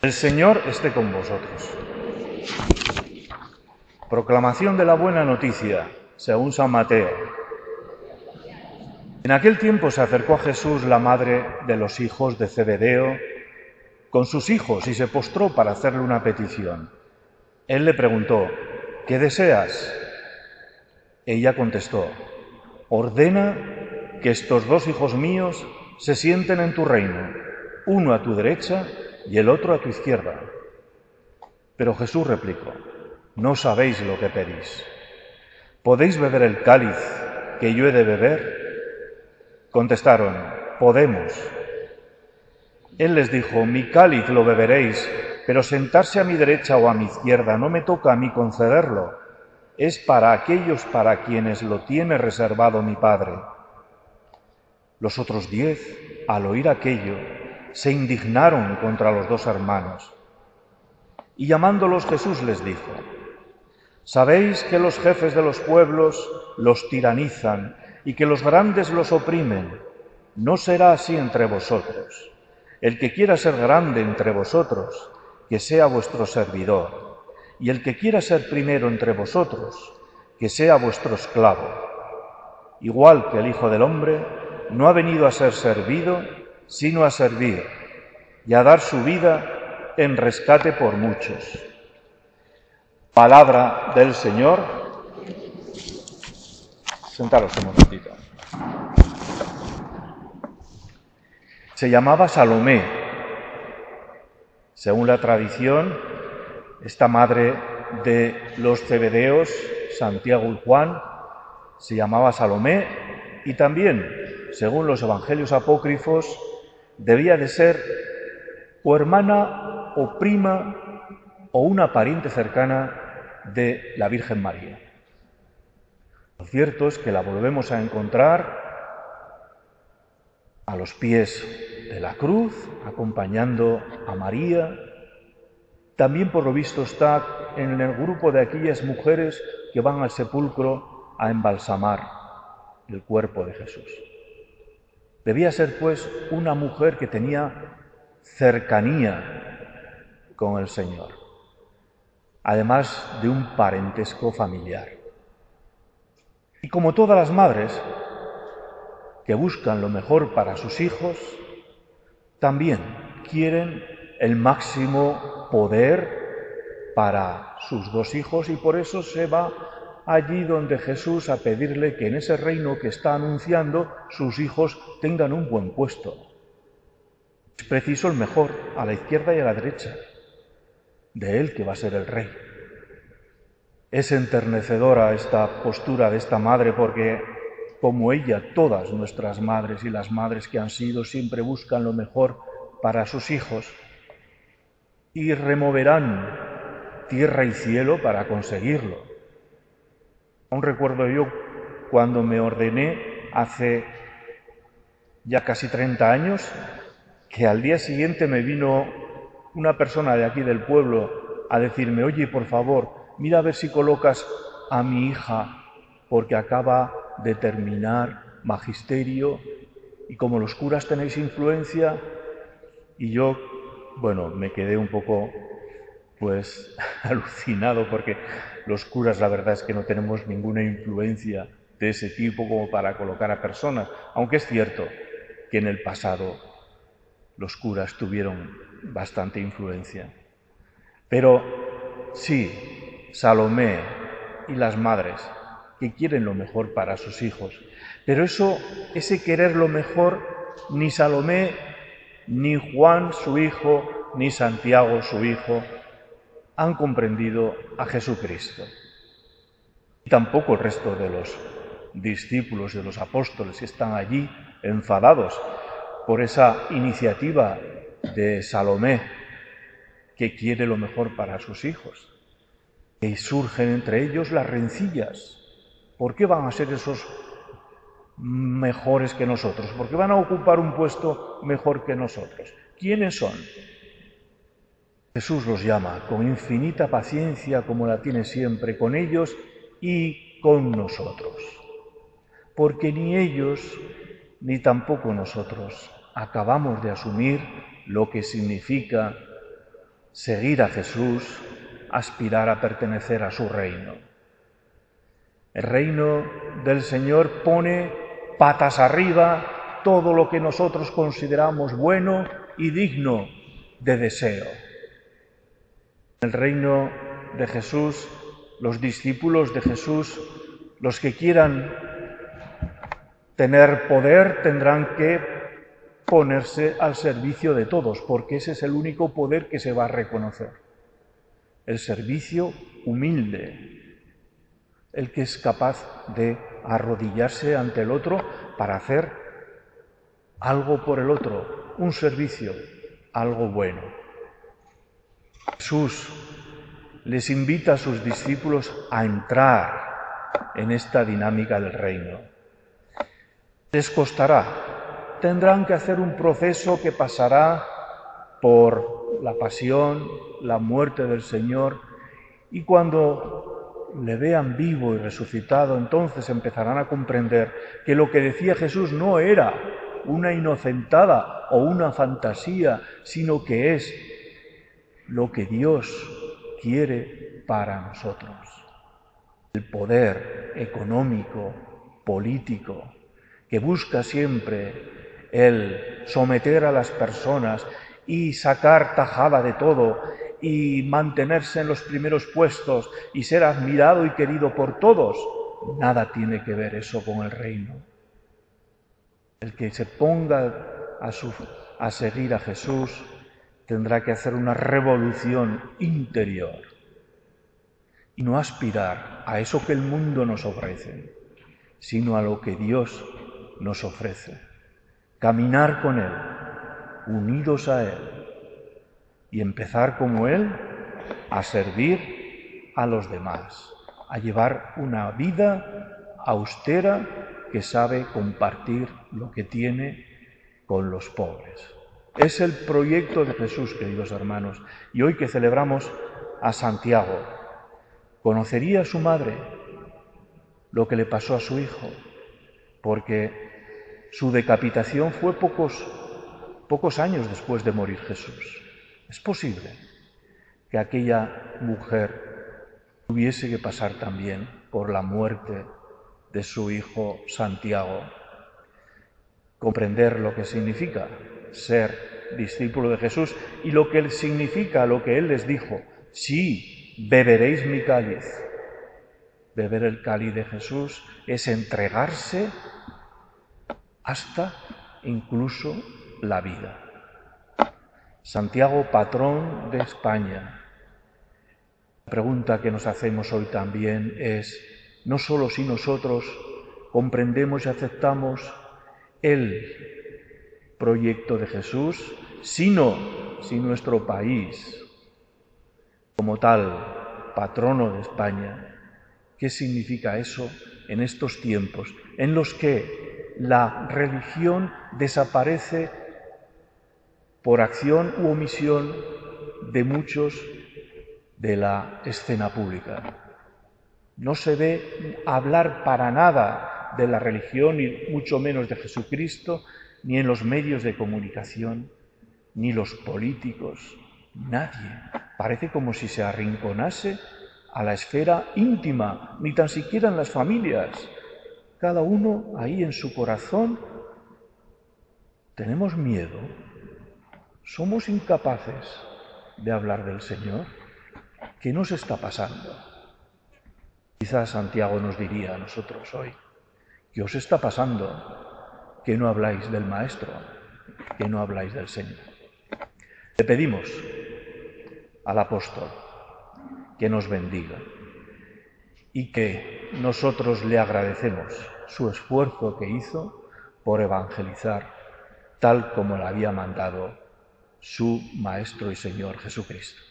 El Señor esté con vosotros. Proclamación de la buena noticia, según San Mateo. En aquel tiempo se acercó a Jesús la madre de los hijos de Zebedeo con sus hijos y se postró para hacerle una petición. Él le preguntó, ¿qué deseas? Ella contestó, ordena que estos dos hijos míos se sienten en tu reino, uno a tu derecha y el otro a tu izquierda. Pero Jesús replicó, no sabéis lo que pedís. ¿Podéis beber el cáliz que yo he de beber? Contestaron, podemos. Él les dijo, mi cáliz lo beberéis, pero sentarse a mi derecha o a mi izquierda no me toca a mí concederlo. Es para aquellos para quienes lo tiene reservado mi Padre. Los otros diez, al oír aquello, se indignaron contra los dos hermanos. Y llamándolos Jesús les dijo, Sabéis que los jefes de los pueblos los tiranizan y que los grandes los oprimen. No será así entre vosotros. El que quiera ser grande entre vosotros, que sea vuestro servidor. Y el que quiera ser primero entre vosotros, que sea vuestro esclavo. Igual que el Hijo del Hombre no ha venido a ser servido, sino a servir y a dar su vida en rescate por muchos. Palabra del Señor. Sentaros un momentito. Se llamaba Salomé. Según la tradición, esta madre de los cebedeos, Santiago y Juan, se llamaba Salomé y también, según los evangelios apócrifos, debía de ser o hermana o prima o una pariente cercana de la Virgen María. Lo cierto es que la volvemos a encontrar a los pies de la cruz, acompañando a María. También, por lo visto, está en el grupo de aquellas mujeres que van al sepulcro a embalsamar el cuerpo de Jesús. Debía ser, pues, una mujer que tenía cercanía con el Señor, además de un parentesco familiar. Y como todas las madres que buscan lo mejor para sus hijos, también quieren el máximo poder para sus dos hijos y por eso se va allí donde Jesús a pedirle que en ese reino que está anunciando sus hijos tengan un buen puesto. Es preciso el mejor, a la izquierda y a la derecha, de él que va a ser el rey. Es enternecedora esta postura de esta madre porque, como ella, todas nuestras madres y las madres que han sido siempre buscan lo mejor para sus hijos y removerán tierra y cielo para conseguirlo. Aún recuerdo yo cuando me ordené hace ya casi 30 años, que al día siguiente me vino una persona de aquí del pueblo a decirme, oye, por favor, mira a ver si colocas a mi hija, porque acaba de terminar magisterio y como los curas tenéis influencia, y yo, bueno, me quedé un poco pues alucinado porque los curas la verdad es que no tenemos ninguna influencia de ese tipo como para colocar a personas, aunque es cierto que en el pasado los curas tuvieron bastante influencia. Pero sí, Salomé y las madres que quieren lo mejor para sus hijos, pero eso, ese querer lo mejor, ni Salomé, ni Juan su hijo, ni Santiago su hijo, han comprendido a Jesucristo. Y tampoco el resto de los discípulos de los apóstoles que están allí enfadados por esa iniciativa de Salomé que quiere lo mejor para sus hijos. Y surgen entre ellos las rencillas. ¿Por qué van a ser esos mejores que nosotros? ¿Por qué van a ocupar un puesto mejor que nosotros? ¿Quiénes son? Jesús los llama con infinita paciencia como la tiene siempre con ellos y con nosotros. Porque ni ellos ni tampoco nosotros acabamos de asumir lo que significa seguir a Jesús, aspirar a pertenecer a su reino. El reino del Señor pone patas arriba todo lo que nosotros consideramos bueno y digno de deseo. El reino de Jesús, los discípulos de Jesús, los que quieran tener poder, tendrán que ponerse al servicio de todos, porque ese es el único poder que se va a reconocer. El servicio humilde, el que es capaz de arrodillarse ante el otro para hacer algo por el otro, un servicio, algo bueno. Jesús les invita a sus discípulos a entrar en esta dinámica del reino. Les costará, tendrán que hacer un proceso que pasará por la pasión, la muerte del Señor, y cuando le vean vivo y resucitado, entonces empezarán a comprender que lo que decía Jesús no era una inocentada o una fantasía, sino que es lo que Dios quiere para nosotros. El poder económico, político, que busca siempre el someter a las personas y sacar tajada de todo y mantenerse en los primeros puestos y ser admirado y querido por todos, nada tiene que ver eso con el reino. El que se ponga a, a seguir a Jesús tendrá que hacer una revolución interior y no aspirar a eso que el mundo nos ofrece, sino a lo que Dios nos ofrece. Caminar con Él, unidos a Él, y empezar como Él a servir a los demás, a llevar una vida austera que sabe compartir lo que tiene con los pobres. Es el proyecto de Jesús, queridos hermanos. Y hoy que celebramos a Santiago, ¿conocería a su madre lo que le pasó a su hijo? Porque su decapitación fue pocos, pocos años después de morir Jesús. Es posible que aquella mujer tuviese que pasar también por la muerte de su hijo Santiago. Comprender lo que significa ser discípulo de Jesús y lo que significa lo que Él les dijo, sí, beberéis mi cáliz. Beber el cáliz de Jesús es entregarse hasta incluso la vida. Santiago, patrón de España. La pregunta que nos hacemos hoy también es, no solo si nosotros comprendemos y aceptamos el proyecto de Jesús, sino si nuestro país, como tal, patrono de España, ¿qué significa eso en estos tiempos en los que la religión desaparece por acción u omisión de muchos de la escena pública? No se ve hablar para nada de la religión y mucho menos de Jesucristo ni en los medios de comunicación, ni los políticos, nadie. Parece como si se arrinconase a la esfera íntima, ni tan siquiera en las familias. Cada uno ahí en su corazón. Tenemos miedo. Somos incapaces de hablar del Señor. ¿Qué nos está pasando? Quizás Santiago nos diría a nosotros hoy, ¿qué os está pasando? Que no habláis del Maestro, que no habláis del Señor. Le pedimos al apóstol que nos bendiga y que nosotros le agradecemos su esfuerzo que hizo por evangelizar tal como le había mandado su Maestro y Señor Jesucristo.